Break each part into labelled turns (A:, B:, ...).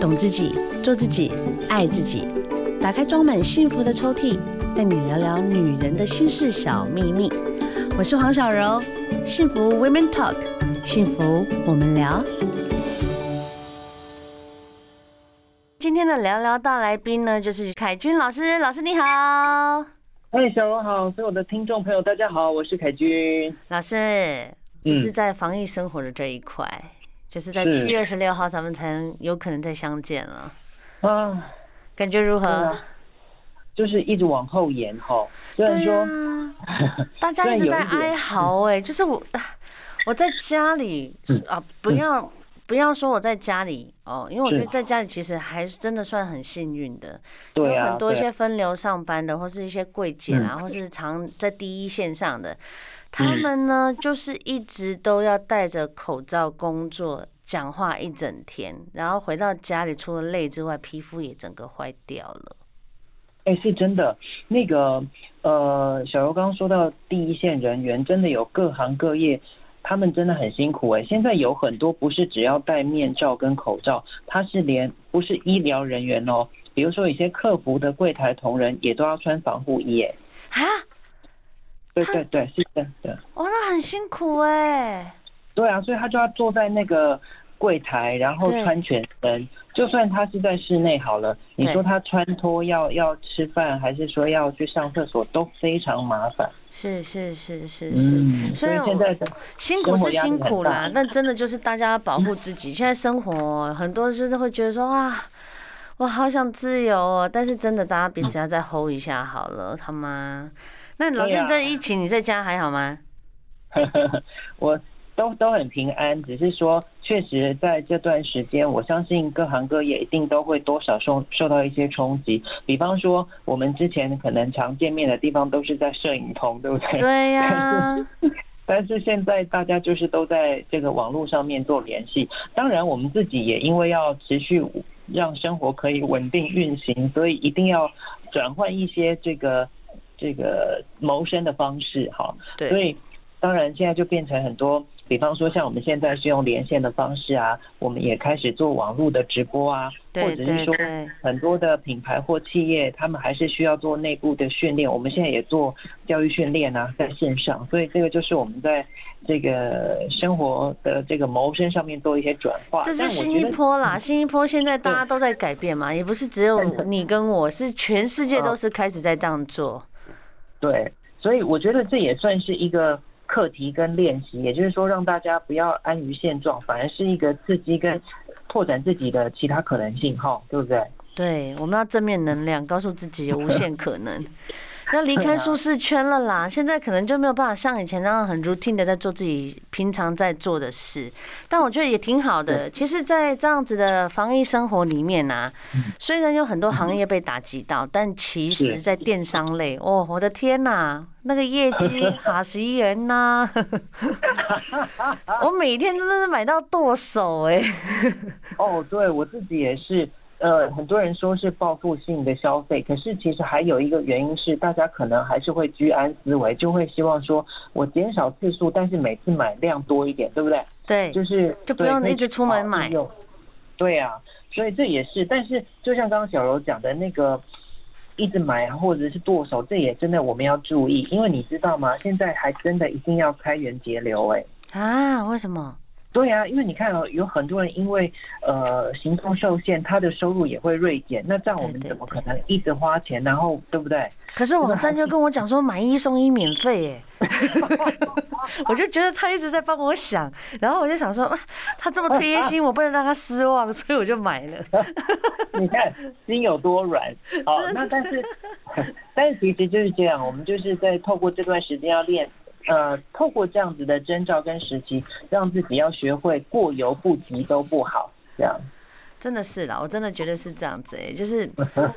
A: 懂自己，做自己，爱自己。打开装满幸福的抽屉，带你聊聊女人的心事小秘密。我是黄小柔，幸福 Women Talk，幸福我们聊。今天的聊聊大来宾呢，就是凯君老师。老师你好。
B: 嗨，小柔好，所有的听众朋友大家好，我是凯君
A: 老师。就是在防疫生活的这一块。嗯就是在七月二十六号，咱们才能有可能再相见了。啊，感觉如何？
B: 啊、就是一直往后延哈。虽然说，
A: 啊、大家一直在哀嚎哎，就是我我在家里啊，不要不要说我在家里哦，因为我觉得在家里其实还是真的算很幸运的。有很多一些分流上班的，或是一些柜姐啊，或是常在第一线上的。他们呢，就是一直都要戴着口罩工作、讲话一整天，然后回到家里，除了累之外，皮肤也整个坏掉了。
B: 哎，是真的。那个呃，小柔刚刚说到第一线人员，真的有各行各业，他们真的很辛苦。哎，现在有很多不是只要戴面罩跟口罩，他是连不是医疗人员哦，比如说有些客服的柜台同仁也都要穿防护衣。哎，啊？对对对，是的，对。
A: 哦，那很辛苦哎。
B: 对啊，所以他就要坐在那个柜台，然后穿全身。就算他是在室内好了，你说他穿脱要要吃饭，还是说要去上厕所，都非常麻烦。
A: 是是是是是。嗯，所以现在的辛苦是辛苦啦，但真的就是大家要保护自己。现在生活很多就是会觉得说啊，我好想自由哦，但是真的大家彼此要再 hold 一下好了，他妈。那老师，这疫情你在家还好吗？
B: 我都都很平安，只是说，确实在这段时间，我相信各行各业一定都会多少受受到一些冲击。比方说，我们之前可能常见面的地方都是在摄影棚，对不对？
A: 对呀、啊。
B: 但是现在大家就是都在这个网络上面做联系。当然，我们自己也因为要持续让生活可以稳定运行，所以一定要转换一些这个。这个谋生的方式，哈，对，所以当然现在就变成很多，比方说像我们现在是用连线的方式啊，我们也开始做网络的直播啊，或者是说很多的品牌或企业，他们还是需要做内部的训练，我们现在也做教育训练啊，在线上，所以这个就是我们在这个生活的这个谋生上面做一些转化。
A: 这是新一波啦，新一波现在大家都在改变嘛，也不是只有你跟我，是全世界都是开始在这样做。
B: 对，所以我觉得这也算是一个课题跟练习，也就是说让大家不要安于现状，反而是一个刺激跟拓展自己的其他可能性，哈，对不对？
A: 对，我们要正面能量，告诉自己有无限可能。要离开舒适圈了啦，现在可能就没有办法像以前那样很 routine 的在做自己平常在做的事，但我觉得也挺好的。其实，在这样子的防疫生活里面啊，虽然有很多行业被打击到，但其实，在电商类，哦，我的天呐，那个业绩哈十元呐，我每天真的是买到剁手哎。
B: 哦，对我自己也是。呃，很多人说是报复性的消费，可是其实还有一个原因是，大家可能还是会居安思危，就会希望说我减少次数，但是每次买量多一点，对不对？
A: 对，
B: 就是
A: 就不用一直出门买。
B: 对啊，所以这也是，但是就像刚刚小柔讲的那个，一直买啊，或者是剁手，这也真的我们要注意，因为你知道吗？现在还真的一定要开源节流，哎。
A: 啊？为什么？
B: 对啊，因为你看哦，有很多人因为呃行动受限，他的收入也会锐减。那这样我们怎么可能一直花钱？然后对不对？
A: 可是网站就跟我讲说买一送一免费，耶，我就觉得他一直在帮我想，然后我就想说，他这么贴心，我不能让他失望，所以我就买了。
B: 你看心有多软。好，那但是但是其实就是这样，我们就是在透过这段时间要练。呃，透过这样子的征兆跟时期，让自己要学会过犹不及都不好，这样。
A: 真的是啦，我真的觉得是这样子哎、欸，就是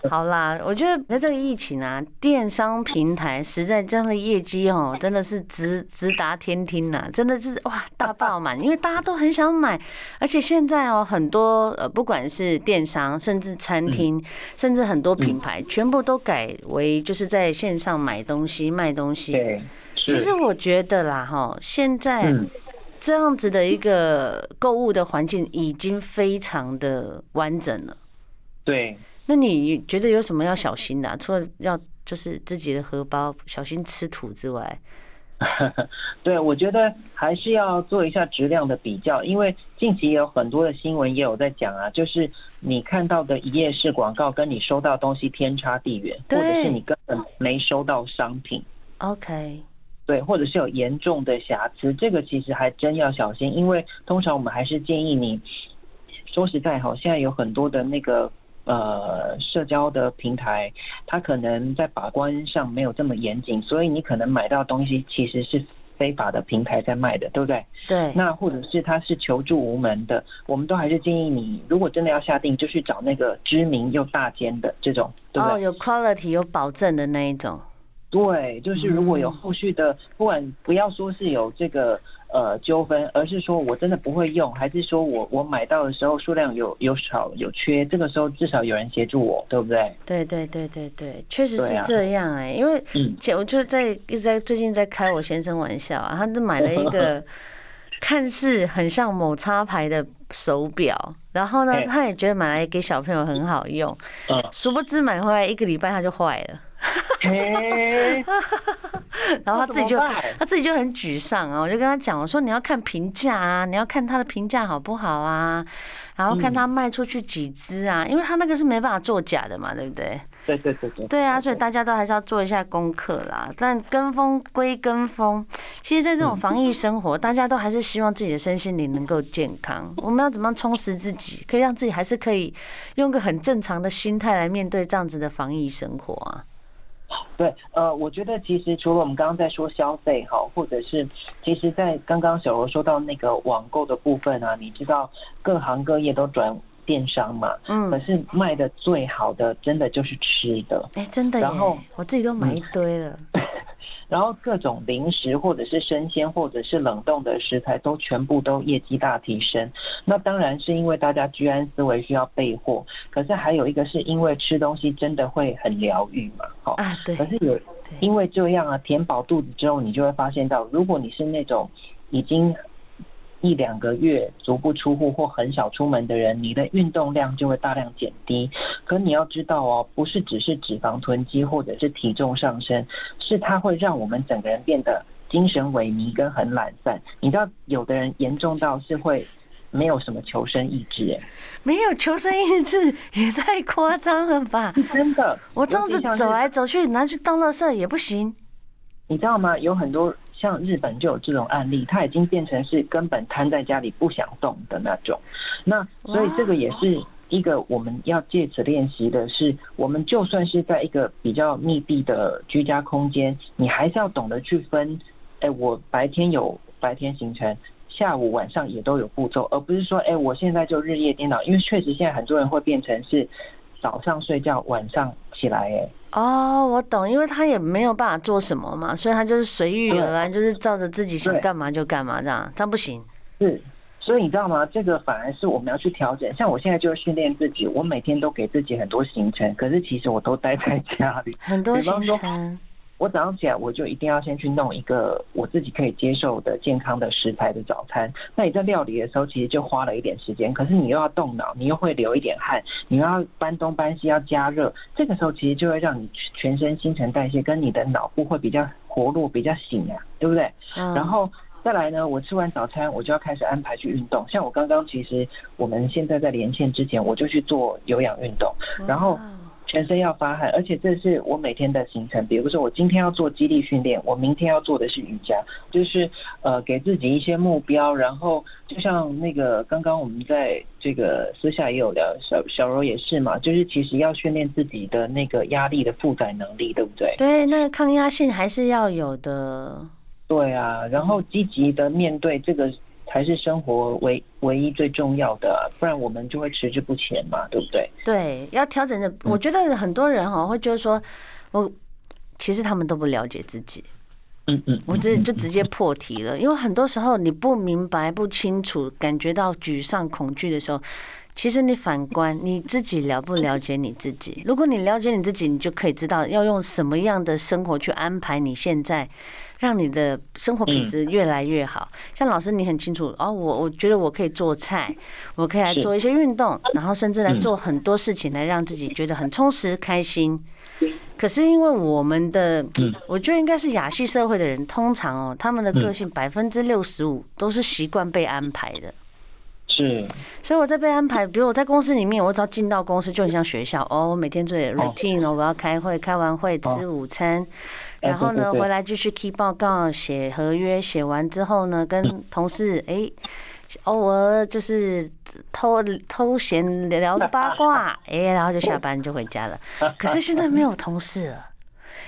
A: 好啦，我觉得在这个疫情啊，电商平台实在这样的业绩哦，真的是直直达天听呐，真的是哇大爆满，因为大家都很想买，而且现在哦很多呃不管是电商，甚至餐厅，甚至很多品牌，全部都改为就是在线上买东西卖东西。
B: 对。
A: 其实我觉得啦，哈，现在这样子的一个购物的环境已经非常的完整了。
B: 对。
A: 那你觉得有什么要小心的啊？除了要就是自己的荷包小心吃土之外？
B: 对，我觉得还是要做一下质量的比较，因为近期也有很多的新闻也有在讲啊，就是你看到的一页式广告跟你收到东西天差地远，或者是你根本没收到商品。
A: OK，
B: 对，或者是有严重的瑕疵，这个其实还真要小心，因为通常我们还是建议你，说实在哈，现在有很多的那个。呃，社交的平台，它可能在把关上没有这么严谨，所以你可能买到东西其实是非法的平台在卖的，对不对？
A: 对。
B: 那或者是它是求助无门的，我们都还是建议你，如果真的要下定，就去找那个知名又大间的这种，对不对？
A: 哦，有 quality 有保证的那一种。
B: 对，就是如果有后续的，不管不要说是有这个呃纠纷，而是说我真的不会用，还是说我我买到的时候数量有有少有缺，这个时候至少有人协助我，对不对？
A: 对对对对对，确实是这样哎、欸，因为姐我就在一直在最近在开我先生玩笑啊，他就买了一个 看似很像某插牌的手表，然后呢，他也觉得买来给小朋友很好用，殊不知买回来一个礼拜他就坏了。
B: 嘿，
A: 然后他自己就他自己就很沮丧啊！我就跟他讲，我说你要看评价啊，你要看他的评价好不好啊，然后看他卖出去几只啊，因为他那个是没办法作假的嘛，对不对？
B: 对对对对。
A: 对啊，所以大家都还是要做一下功课啦。但跟风归跟风，其实，在这种防疫生活，大家都还是希望自己的身心灵能够健康。我们要怎么样充实自己，可以让自己还是可以用个很正常的心态来面对这样子的防疫生活啊？
B: 对，呃，我觉得其实除了我们刚刚在说消费哈，或者是其实，在刚刚小柔说到那个网购的部分啊，你知道各行各业都转电商嘛，嗯，可是卖的最好的真的就是吃的，
A: 哎，真的，然后我自己都买一堆了。嗯
B: 然后各种零食或者是生鲜或者是冷冻的食材都全部都业绩大提升，那当然是因为大家居安思危需要备货，可是还有一个是因为吃东西真的会很疗愈嘛，好
A: 啊，对，
B: 可是有因为这样啊，填饱肚子之后，你就会发现到，如果你是那种已经。一两个月足不出户或很少出门的人，你的运动量就会大量减低。可你要知道哦，不是只是脂肪囤积或者是体重上升，是它会让我们整个人变得精神萎靡跟很懒散。你知道，有的人严重到是会没有什么求生意志，哎，
A: 没有求生意志也太夸张了吧？
B: 真的，
A: 我这样子走来走去，拿去当垃圾也不行。
B: 你知道吗？有很多。像日本就有这种案例，他已经变成是根本瘫在家里不想动的那种。那所以这个也是一个我们要借此练习的是，我们就算是在一个比较密闭的居家空间，你还是要懂得去分。哎，我白天有白天行程，下午晚上也都有步骤，而不是说，哎，我现在就日夜颠倒。因为确实现在很多人会变成是早上睡觉，晚上起来，哎。
A: 哦，我懂，因为他也没有办法做什么嘛，所以他就是随遇而安，就是照着自己想干嘛就干嘛，这样这样不行。
B: 是，所以你知道吗？这个反而是我们要去调整。像我现在就训练自己，我每天都给自己很多行程，可是其实我都待在家里，
A: 很多行程。
B: 我早上起来，我就一定要先去弄一个我自己可以接受的健康的食材的早餐。那你在料理的时候，其实就花了一点时间，可是你又要动脑，你又会流一点汗，你又要搬东搬西，要加热。这个时候其实就会让你全身新陈代谢跟你的脑部会比较活络，比较醒啊，对不对？然后再来呢，我吃完早餐，我就要开始安排去运动。像我刚刚其实我们现在在连线之前，我就去做有氧运动，然后。全身要发汗，而且这是我每天的行程。比如说，我今天要做肌力训练，我明天要做的是瑜伽，就是呃给自己一些目标。然后就像那个刚刚我们在这个私下也有聊，小小柔也是嘛，就是其实要训练自己的那个压力的负载能力，对不对？
A: 对，那个抗压性还是要有的。
B: 对啊，然后积极的面对这个。才是生活唯唯一最重要的，不然我们就会迟滞不前嘛，对不对？
A: 对，要调整的。我觉得很多人哈会觉得说，我其实他们都不了解自己。
B: 嗯嗯，
A: 我这就直接破题了，因为很多时候你不明白、不清楚、感觉到沮丧、恐惧的时候，其实你反观你自己了不了解你自己？如果你了解你自己，你就可以知道要用什么样的生活去安排你现在，让你的生活品质越来越好。像老师，你很清楚哦，我我觉得我可以做菜，我可以来做一些运动，然后甚至来做很多事情来让自己觉得很充实、开心。可是因为我们的，我觉得应该是亚系社会的人，通常哦，他们的个性百分之六十五都是习惯被安排的。
B: 是，
A: 所以我在被安排，比如我在公司里面，我只要进到公司就很像学校哦，我每天做 routine 哦，我要开会，开完会吃午餐，然后呢回来继续 key 报告、写合约，写完之后呢跟同事哎，偶尔就是偷偷闲聊个八卦，哎，然后就下班就回家了。可是现在没有同事了。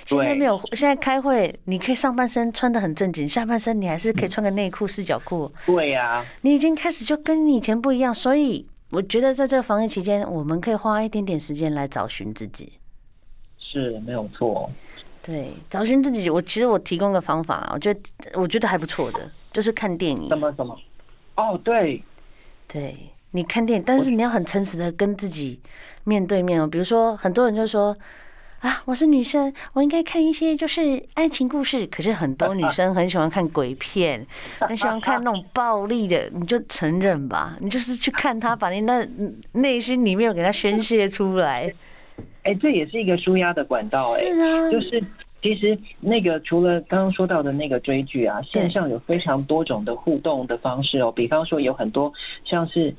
A: 现在没有，现在开会，你可以上半身穿的很正经，下半身你还是可以穿个内裤、四角裤。
B: 对呀，
A: 你已经开始就跟你以前不一样，所以我觉得在这个防疫期间，我们可以花一点点时间来找寻自己。
B: 是没有错。
A: 对，找寻自己，我其实我提供个方法，我觉得我觉得还不错的，就是看电影。
B: 什么什么？哦，对，
A: 对，你看电影，但是你要很诚实的跟自己面对面哦。比如说，很多人就说。啊，我是女生，我应该看一些就是爱情故事。可是很多女生很喜欢看鬼片，很喜欢看那种暴力的，你就承认吧，你就是去看他，把 你那内心里面给他宣泄出来。
B: 哎、欸，这也是一个舒压的管道、欸。哎，
A: 是啊，
B: 就是其实那个除了刚刚说到的那个追剧啊，线上有非常多种的互动的方式哦。比方说有很多像是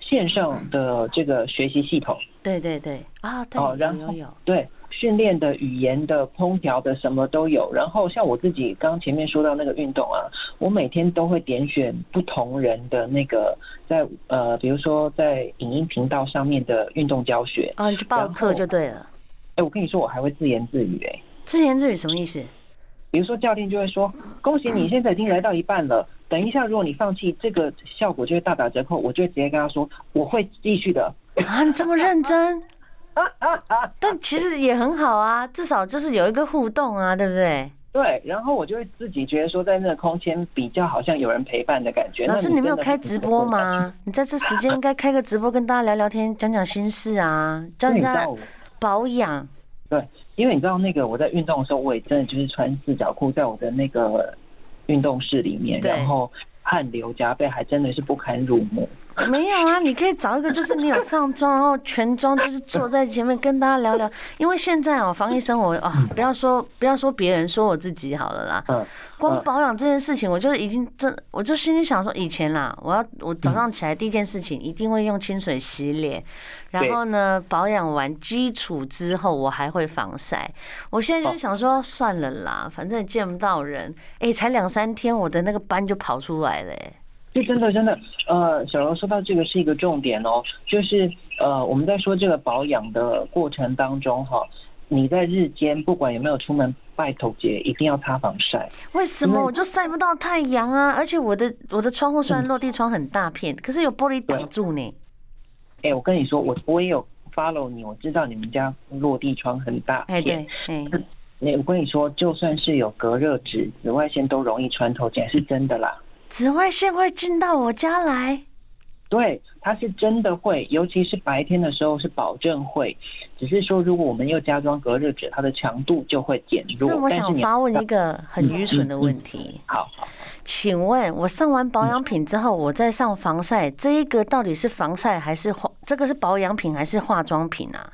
B: 线上的这个学习系统。
A: 对对对，啊，对，有有有，
B: 对。训练的语言的空调的什么都有，然后像我自己刚前面说到那个运动啊，我每天都会点选不同人的那个在呃，比如说在影音频道上面的运动教学
A: 啊，你去报课就对了。
B: 哎，我跟你说，我还会自言自语哎。
A: 自言自语什么意思？
B: 比如说教练就会说：“恭喜你现在已经来到一半了，等一下如果你放弃，这个效果就会大打折扣。”我就会直接跟他说：“我会继续的。”
A: 啊，你这么认真？但其实也很好啊，至少就是有一个互动啊，对不对？
B: 对，然后我就会自己觉得说，在那个空间比较好像有人陪伴的感觉。
A: 老师，你没有开直播吗？你在这时间应该开个直播，跟大家聊聊天，讲讲心事啊，教人家保养。
B: 对，因为你知道那个我在运动的时候，我也真的就是穿四角裤，在我的那个运动室里面，然后汗流浃背，还真的是不堪入目。
A: 没有啊，你可以找一个，就是你有上妆，然后全妆，就是坐在前面跟大家聊聊。因为现在哦，防疫生活啊，不要说不要说别人，说我自己好了啦。光保养这件事情，我就已经真，我就心里想说，以前啦，我要我早上起来第一件事情一定会用清水洗脸，然后呢保养完基础之后，我还会防晒。我现在就想说，算了啦，反正也见不到人，哎，才两三天，我的那个斑就跑出来了，哎。
B: 就真的真的，呃，小柔说到这个是一个重点哦，就是呃，我们在说这个保养的过程当中哈，你在日间不管有没有出门拜头节，一定要擦防晒。
A: 为什么我就晒不到太阳啊？而且我的我的窗户虽然落地窗很大片，可是有玻璃挡住呢。
B: 哎，我跟你说，我我也有 follow 你，我知道你们家落地窗很大片。哎，对，哎，我跟你说，就算是有隔热纸，紫外线都容易穿透进来，是真的啦。
A: 紫外线会进到我家来？
B: 对，它是真的会，尤其是白天的时候是保证会。只是说，如果我们又加装隔热纸，它的强度就会减弱。
A: 那我想发问一个很愚蠢的问题。
B: 嗯嗯嗯、好，好，
A: 请问我上完保养品之后，我再上防晒，这一个到底是防晒还是化？这个是保养品还是化妆品啊？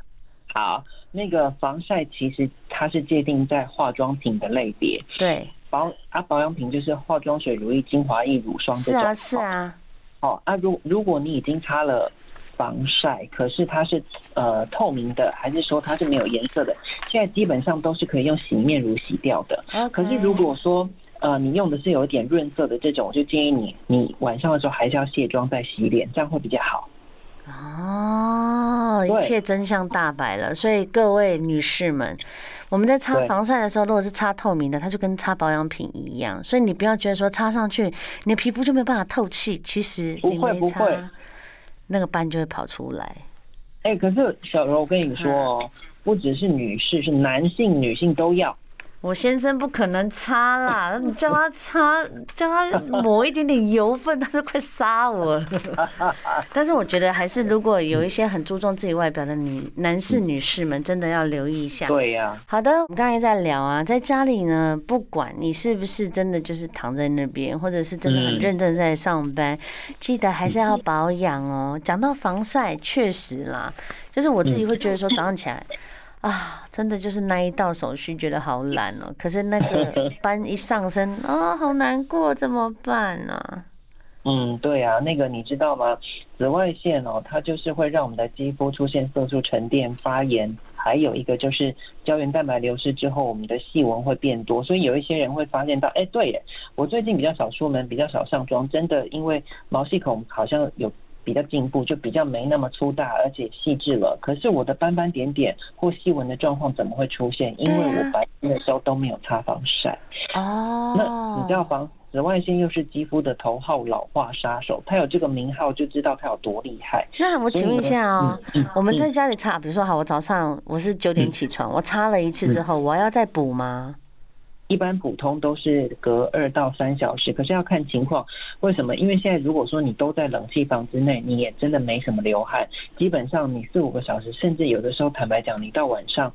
B: 好，那个防晒其实它是界定在化妆品的类别。
A: 对。
B: 保啊，保养品就是化妆水、乳液、精华液、乳霜这种。是啊，
A: 是啊。
B: 哦，啊，如如果你已经擦了防晒，可是它是呃透明的，还是说它是没有颜色的？现在基本上都是可以用洗面乳洗掉的。可是如果说呃你用的是有一点润色的这种，我就建议你你晚上的时候还是要卸妆再洗脸，这样会比较好。
A: 哦，一切真相大白了。所以各位女士们。我们在擦防晒的时候，如果是擦透明的，它就跟擦保养品一样。所以你不要觉得说擦上去，你的皮肤就没有办法透气。其实你没擦，那个斑就会跑出来。
B: 哎，可是小柔，我跟你说哦，不只是女士，是男性、女性都要。
A: 我先生不可能擦啦，你 叫他擦，叫他抹一点点油分，他都快杀我了。但是我觉得还是，如果有一些很注重自己外表的女男士、女士们，真的要留意一下。
B: 对呀。
A: 好的，我们刚才在聊啊，在家里呢，不管你是不是真的就是躺在那边，或者是真的很认真在上班，记得还是要保养哦。讲到防晒，确实啦，就是我自己会觉得说，早上起来。啊，真的就是那一道手续，觉得好懒哦。可是那个 班一上身啊、哦，好难过，怎么办呢、啊？
B: 嗯，对啊，那个你知道吗？紫外线哦，它就是会让我们的肌肤出现色素沉淀、发炎，还有一个就是胶原蛋白流失之后，我们的细纹会变多。所以有一些人会发现到，哎，对耶，我最近比较少出门，比较少上妆，真的因为毛细孔好像有。比较进步，就比较没那么粗大，而且细致了。可是我的斑斑点点或细纹的状况怎么会出现？因为我白天的时候都没有擦防晒。哦，那你知道防紫外线又是肌肤的头号老化杀手，它有这个名号就知道它有多厉害。
A: 那我请问一下哦，嗯、我们在家里擦，比如说好，我早上我是九点起床，嗯、我擦了一次之后，我要再补吗？
B: 一般普通都是隔二到三小时，可是要看情况。为什么？因为现在如果说你都在冷气房之内，你也真的没什么流汗。基本上你四五个小时，甚至有的时候坦白讲，你到晚上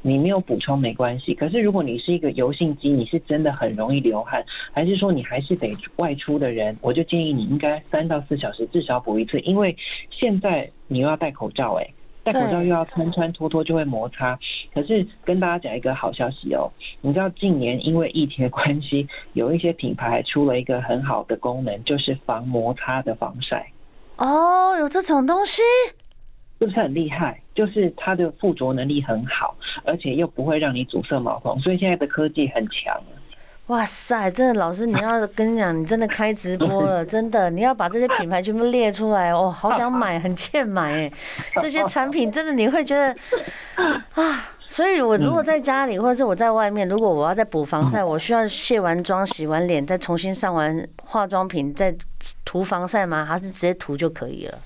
B: 你没有补充没关系。可是如果你是一个油性肌，你是真的很容易流汗，还是说你还是得外出的人，我就建议你应该三到四小时至少补一次。因为现在你又要戴口罩，欸，诶，戴口罩又要穿穿脱脱就会摩擦。可是跟大家讲一个好消息哦，你知道近年因为疫情的关系，有一些品牌出了一个很好的功能，就是防摩擦的防晒。
A: 哦，有这种东西，
B: 是不是很厉害？就是它的附着能力很好，而且又不会让你阻塞毛孔，所以现在的科技很强。
A: 哇塞，真的老师，你要跟你讲，你真的开直播了，真的，你要把这些品牌全部列出来哦，好想买，很欠买哎，这些产品真的你会觉得 啊。所以，我如果在家里，或者是我在外面，如果我要再补防晒，我需要卸完妆、洗完脸，再重新上完化妆品，再涂防晒吗？还是直接涂就可以了？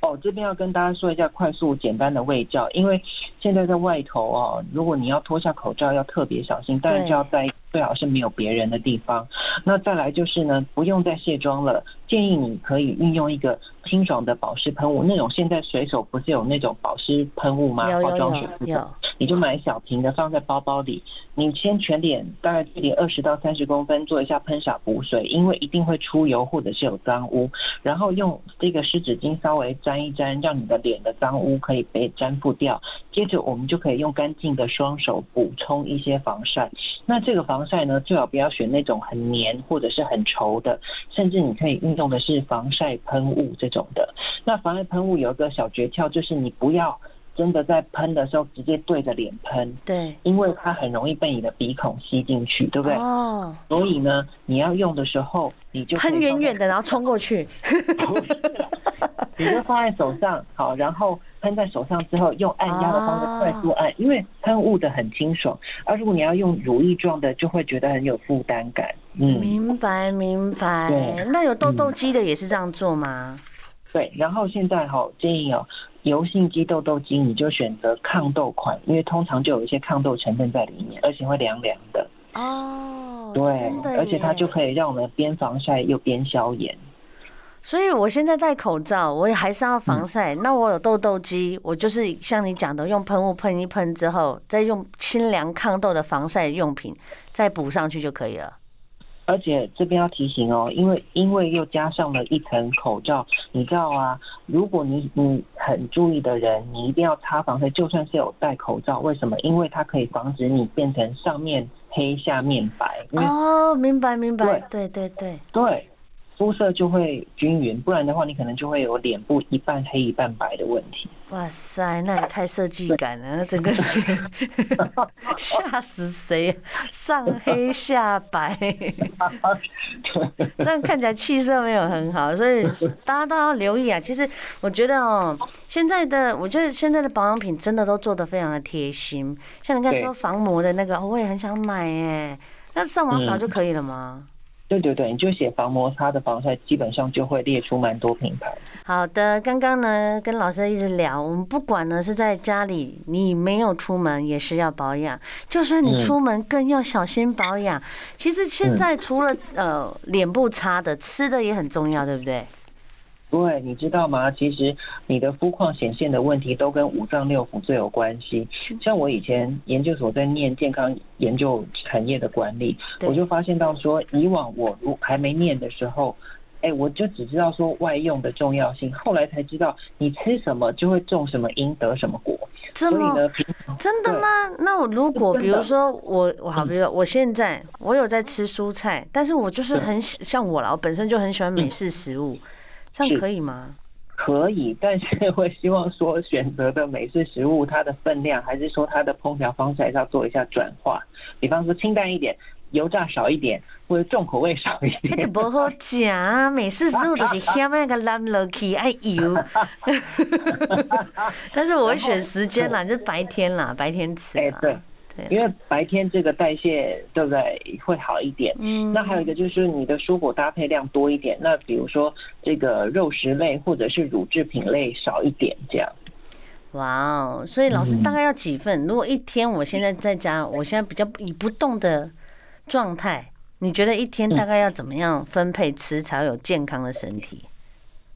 B: 哦，这边要跟大家说一下快速简单的卫教，因为现在在外头哦，如果你要脱下口罩，要特别小心，当然就要在最好是没有别人的地方。那再来就是呢，不用再卸妆了，建议你可以运用一个清爽的保湿喷雾，那种现在随手不是有那种保湿喷雾吗？化妆水有。你就买小瓶的放在包包里，你先全脸大概距离二十到三十公分做一下喷洒补水，因为一定会出油或者是有脏污，然后用这个湿纸巾稍微沾一沾，让你的脸的脏污可以被粘附掉。接着我们就可以用干净的双手补充一些防晒。那这个防晒呢，最好不要选那种很黏或者是很稠的，甚至你可以运用的是防晒喷雾这种的。那防晒喷雾有一个小诀窍，就是你不要。真的在喷的时候直接对着脸喷，对，因为它很容易被你的鼻孔吸进去，对不对？哦。所以呢，你要用的时候，你就喷
A: 远远的，然后冲过去。
B: 你就放在手上，好，然后喷在手上之后，用按压的方式快速按，因为喷雾的很清爽。而如果你要用乳液状的，就会觉得很有负担感。
A: 嗯，明白明白。对，那有痘痘肌的也是这样做吗？
B: 对，然后现在好建议哦。油性肌、痘痘肌，你就选择抗痘款，因为通常就有一些抗痘成分在里面，而且会凉凉的。哦，对，而且它就可以让我们边防晒又边消炎。
A: 所以我现在戴口罩，我也还是要防晒。嗯、那我有痘痘肌，我就是像你讲的，用喷雾喷一喷之后，再用清凉抗痘的防晒用品再补上去就可以了。
B: 而且这边要提醒哦，因为因为又加上了一层口罩，你知道啊，如果你你很注意的人，你一定要擦防晒，就算是有戴口罩，为什么？因为它可以防止你变成上面黑下面白。
A: 哦，明白明白，对对对对。
B: 对。肤色就会均匀，不然的话，你可能就会有脸部一半黑一半白的问题。
A: 哇塞，那也太设计感了，那整个脸吓死谁？上黑下白，这样看起来气色没有很好，所以大家都要留意啊。其实我觉得哦，现在的我觉得现在的保养品真的都做的非常的贴心，像你刚才说防磨的那个，我也很想买哎，那上网找就可以了吗？
B: 对对对，你就写防摩擦的防晒，基本上就会列出蛮多品牌。
A: 好的，刚刚呢跟老师一直聊，我们不管呢是在家里，你没有出门也是要保养，就算你出门更要小心保养。嗯、其实现在除了呃脸部擦的，吃的也很重要，对不对？
B: 对，你知道吗？其实你的肤况显现的问题都跟五脏六腑最有关系。像我以前研究所在念健康研究产业的管理，我就发现到说，以往我如还没念的时候，哎，我就只知道说外用的重要性，后来才知道你吃什么就会种什么因得什么果。
A: 所以呢，真的吗？那我如果比如说我我好，比如说我现在我有在吃蔬菜，但是我就是很喜像我啦，我本身就很喜欢美式食物。这样可以吗？
B: 可以，但是我希望说选择的美式食物，它的分量还是说它的烹调方式还是要做一下转化。比方说清淡一点，油炸少一点，或者重口味少一点。
A: 那不好讲，美式食物都是下面那个蓝落去爱油。但是我会选时间啦，就是白天啦，白天吃。哎，
B: 对。因为白天这个代谢对不对会好一点？嗯，那还有一个就是你的蔬果搭配量多一点。那比如说这个肉食类或者是乳制品类少一点，这样。
A: 哇哦，所以老师大概要几份？如果一天我现在在家，我现在比较以不动的状态，你觉得一天大概要怎么样分配吃才会有健康的身体？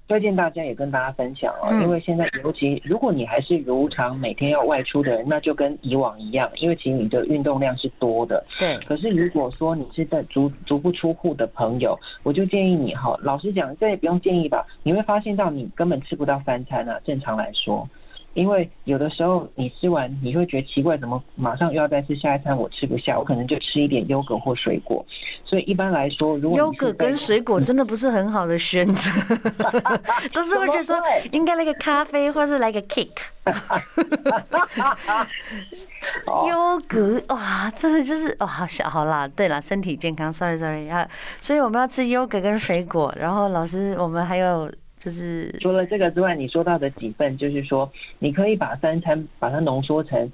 B: 推荐大家也跟大家分享哦，因为现在尤其如果你还是如常每天要外出的人，那就跟以往一样，因为其实你的运动量是多的。
A: 对。
B: 可是如果说你是在足足不出户的朋友，我就建议你哈，老实讲，这也不用建议吧，你会发现到你根本吃不到三餐啊，正常来说。因为有的时候你吃完，你会觉得奇怪，怎么马上又要再吃下一餐？我吃不下，我可能就吃一点优格或水果。所以一般来说，如果优
A: 格跟水果真的不是很好的选择，都是会觉得说应该来个咖啡，或是来个 cake。优格哇，真的就是哇，好小好啦。对了，身体健康，sorry sorry 啊。所以我们要吃优格跟水果，然后老师，我们还有。就是
B: 除了这个之外，你说到的几份，就是说你可以把三餐把它浓缩成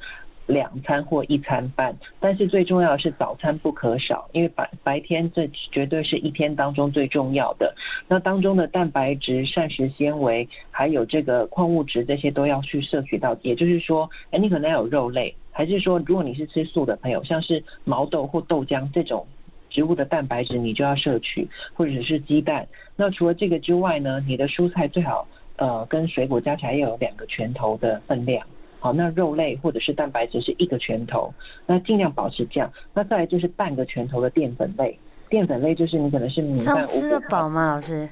B: 两餐或一餐半，但是最重要的是早餐不可少，因为白白天这绝对是一天当中最重要的。那当中的蛋白质、膳食纤维，还有这个矿物质，这些都要去摄取到。也就是说，哎，你可能要有肉类，还是说如果你是吃素的朋友，像是毛豆或豆浆这种。植物的蛋白质你就要摄取，或者是鸡蛋。那除了这个之外呢，你的蔬菜最好呃跟水果加起来要有两个拳头的分量。好，那肉类或者是蛋白质是一个拳头，那尽量保持这样。那再来就是半个拳头的淀粉类，淀粉类就是你可能是米饭。
A: 吃得饱吗，老师？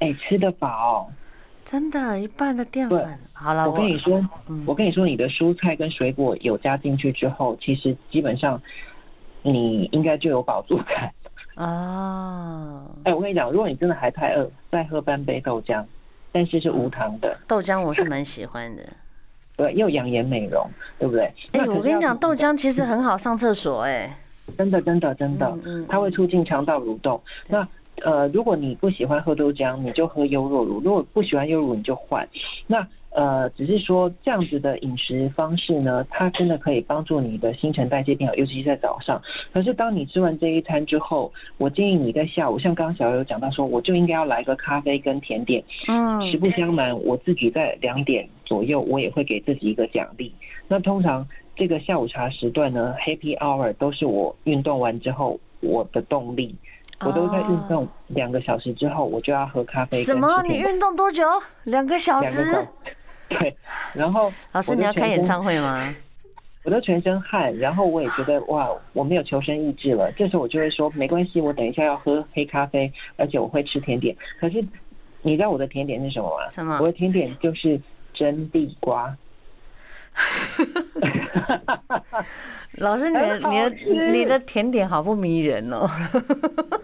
B: 哎、欸，吃得饱，
A: 真的，一半的淀粉。好了，
B: 我跟你说，我跟你说，你的蔬菜跟水果有加进去之后，其实基本上。你应该就有饱足感
A: 哦。
B: 哎，我跟你讲，如果你真的还太饿，再喝半杯豆浆，但是是无糖的
A: 豆浆，我是蛮喜欢的。
B: 对，又养颜美容，对不对？
A: 哎、欸，我跟你讲，豆浆其实很好上厕所、欸，哎，
B: 真的，真的，真的，嗯它会促进肠道蠕动。那呃，如果你不喜欢喝豆浆，你就喝优酪乳；如果不喜欢优酪乳，你就换。那呃，只是说这样子的饮食方式呢，它真的可以帮助你的新陈代谢变好，尤其是在早上。可是当你吃完这一餐之后，我建议你在下午，像刚刚小姚有讲到说，我就应该要来个咖啡跟甜点。嗯，实不相瞒，我自己在两点左右，我也会给自己一个奖励。那通常这个下午茶时段呢，Happy Hour 都是我运动完之后我的动力。我都在运动两个小时之后，我就要喝咖啡。
A: 什么？你运动多久？两个小时。
B: 对，然后
A: 老师，你要开演唱会吗？
B: 我都全身汗，然后我也觉得哇，我没有求生意志了。这时候我就会说，没关系，我等一下要喝黑咖啡，而且我会吃甜点。可是你知道我的甜点是什么吗？
A: 什么？
B: 我的甜点就是蒸地瓜。
A: 老师，你的你的你的甜点好不迷人哦。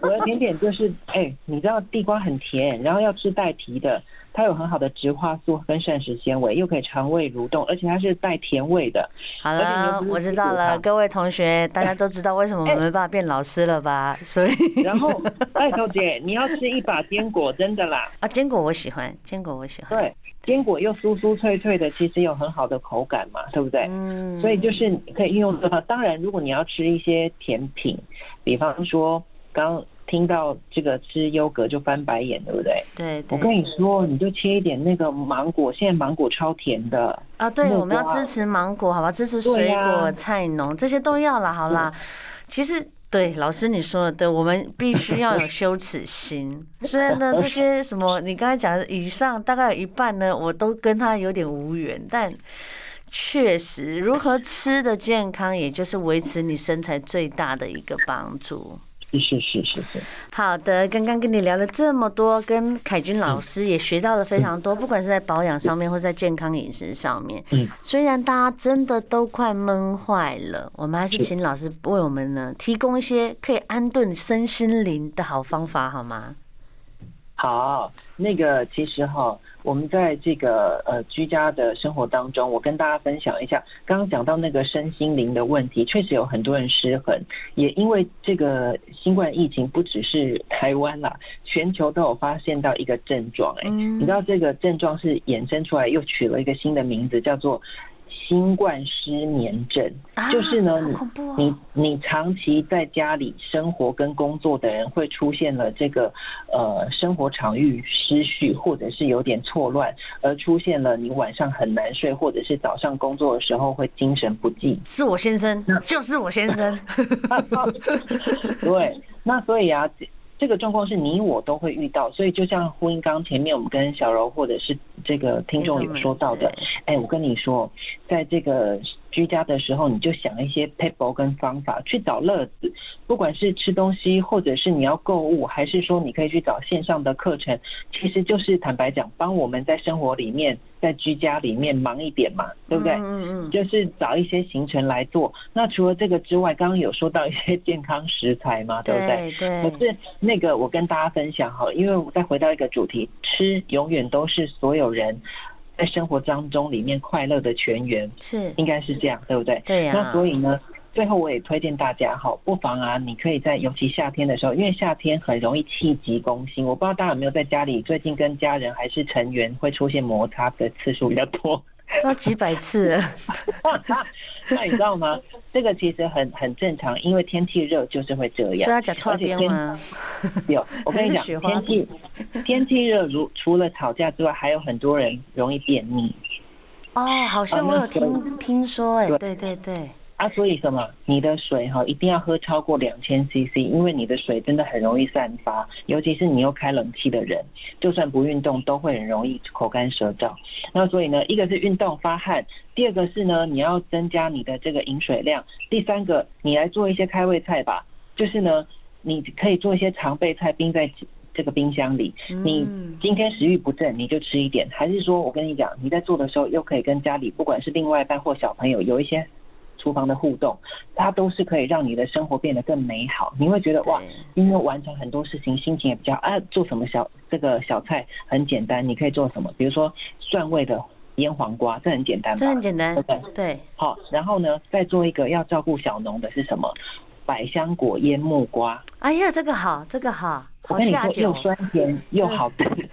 B: 我的甜点就是，哎、欸，你知道地瓜很甜，然后要吃带皮的，它有很好的植化素跟膳食纤维，又可以肠胃蠕动，而且它是带甜味的。
A: 好了，我知道了，各位同学，大家都知道为什么我们没办法变老师了吧？所以，
B: 然后，拜托姐，你要吃一把坚果，真的啦。
A: 啊，坚果我喜欢，坚果我喜欢。
B: 对，坚果又酥酥脆脆的，其实有很好的口感嘛，对不对？嗯。所以就是可以运用的话，当然，如果你要吃一些甜品，比方说刚。听到这个吃优格就翻白眼，对不对？
A: 对，
B: 我跟你说，你就切一点那个芒果，现在芒果超甜的
A: 啊！对，我们要支持芒果，好吧？支持水果、菜农这些都要了，好啦。其实，对老师你说的，对，我们必须要有羞耻心。虽然呢，这些什么你刚才讲的以上大概有一半呢，我都跟他有点无缘，但。确实，如何吃的健康，也就是维持你身材最大的一个帮助。
B: 是是是是是。
A: 好的，刚刚跟你聊了这么多，跟凯军老师也学到了非常多，不管是在保养上面，或在健康饮食上面。嗯。虽然大家真的都快闷坏了，我们还是请老师为我们呢提供一些可以安顿身心灵的好方法，好吗？
B: 好，那个其实哈。我们在这个呃居家的生活当中，我跟大家分享一下，刚刚讲到那个身心灵的问题，确实有很多人失衡，也因为这个新冠疫情不只是台湾啦，全球都有发现到一个症状，哎，你知道这个症状是衍生出来又取了一个新的名字，叫做。新冠失眠症，就是呢，你你你长期在家里生活跟工作的人，会出现了这个呃生活场域失序，或者是有点错乱，而出现了你晚上很难睡，或者是早上工作的时候会精神不济。
A: 是我先生，就是我先生。
B: 对，那所以啊。这个状况是你我都会遇到，所以就像呼应刚前面我们跟小柔或者是这个听众有说到的，哎，我跟你说，在这个。居家的时候，你就想一些撇步跟方法去找乐子，不管是吃东西，或者是你要购物，还是说你可以去找线上的课程，其实就是坦白讲，帮我们在生活里面，在居家里面忙一点嘛，对不对？嗯嗯。就是找一些行程来做。那除了这个之外，刚刚有说到一些健康食材嘛，对不对？对。可是那个我跟大家分享哈，因为我再回到一个主题，吃永远都是所有人。在生活当中，里面快乐的全员是应该是这样，对不对？
A: 对呀。
B: 那所以呢，最后我也推荐大家哈，不妨啊，你可以在尤其夏天的时候，因为夏天很容易气急攻心。我不知道大家有没有在家里最近跟家人还是成员会出现摩擦的次数比较多。
A: 那几百次了，
B: 那你知道吗？这个其实很很正常，因为天气热就是会这样。
A: 所以要讲错边吗？
B: 有，我跟你讲，天气天气热，如除了吵架之外，还有很多人容易便秘。
A: 哦，好像我有听听说，哎，对对对。
B: 啊，所以什么？你的水哈一定要喝超过两千 CC，因为你的水真的很容易散发，尤其是你又开冷气的人，就算不运动都会很容易口干舌燥。那所以呢，一个是运动发汗，第二个是呢，你要增加你的这个饮水量，第三个你来做一些开胃菜吧，就是呢，你可以做一些常备菜冰在这个冰箱里。你今天食欲不振，你就吃一点，还是说我跟你讲，你在做的时候又可以跟家里不管是另外一半或小朋友有一些。厨房的互动，它都是可以让你的生活变得更美好。你会觉得哇，因为完成很多事情，心情也比较啊。做什么小这个小菜很简单，你可以做什么？比如说蒜味的腌黄瓜，这很简单吧？
A: 这很简单，对对？对。
B: 好，然后呢，再做一个要照顾小农的是什么？百香果腌木瓜。
A: 哎呀，这个好，这个好，
B: 我跟你说，又酸甜又好吃。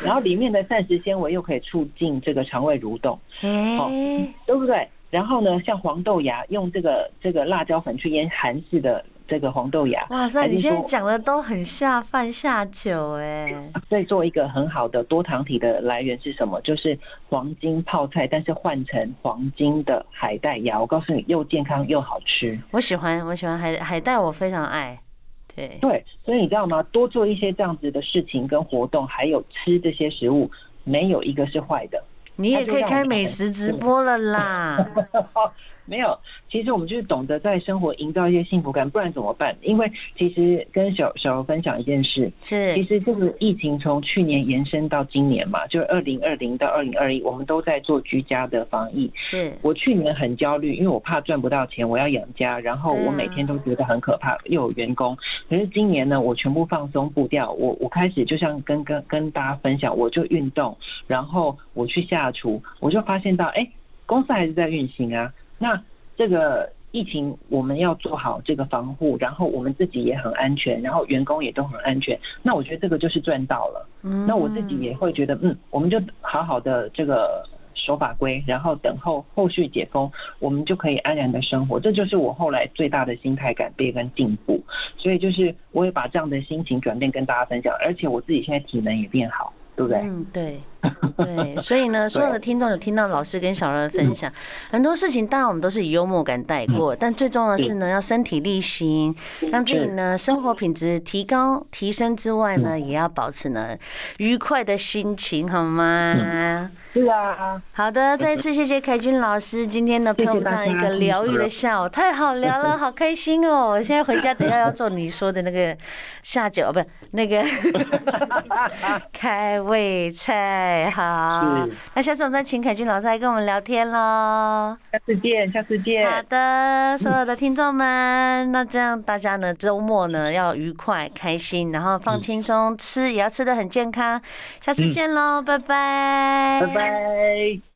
B: 然后里面的膳食纤维又可以促进这个肠胃蠕动，好，对不对？然后呢，像黄豆芽，用这个这个辣椒粉去腌韩式的这个黄豆芽。
A: 哇塞，你现在讲的都很下饭下酒哎。
B: 再做一个很好的多糖体的来源是什么？就是黄金泡菜，但是换成黄金的海带芽。我告诉你，又健康又好吃。
A: 我喜欢，我喜欢海海带，我非常爱。对
B: 对，所以你知道吗？多做一些这样子的事情跟活动，还有吃这些食物，没有一个是坏的。
A: 你也可以开美食直播了啦。
B: 没有，其实我们就是懂得在生活营造一些幸福感，不然怎么办？因为其实跟小小柔分享一件事，是其实这个疫情从去年延伸到今年嘛，就是二零二零到二零二一，我们都在做居家的防疫。是我去年很焦虑，因为我怕赚不到钱，我要养家，然后我每天都觉得很可怕，又有员工。可是今年呢，我全部放松步调，我我开始就像跟跟跟大家分享，我就运动，然后我去下厨，我就发现到，哎，公司还是在运行啊。那这个疫情，我们要做好这个防护，然后我们自己也很安全，然后员工也都很安全。那我觉得这个就是赚到了。嗯那我自己也会觉得，嗯，我们就好好的这个守法规，然后等候后续解封，我们就可以安然的生活。这就是我后来最大的心态改变跟进步。所以就是我也把这样的心情转变跟大家分享，而且我自己现在体能也变好。对不对？
A: 嗯，对，对，所以呢，所有的听众有听到老师跟小柔的分享，很多事情当然我们都是以幽默感带过，但最重要的是呢，要身体力行，让自己呢生活品质提高提升之外呢，也要保持呢愉快的心情，好吗？
B: 是啊。
A: 好的，再一次谢谢凯君老师今天呢陪我们这样一个疗愈的下午，太好聊了，好开心哦！我现在回家等下要做你说的那个下酒，不是那个开。胃菜好，那下次我们再请凯君老师来跟我们聊天喽。
B: 下次见，下次见。
A: 好的，所有的听众们，那这样大家呢，周末呢要愉快开心，然后放轻松，吃也要吃得很健康。下次见喽，拜拜，
B: 拜拜。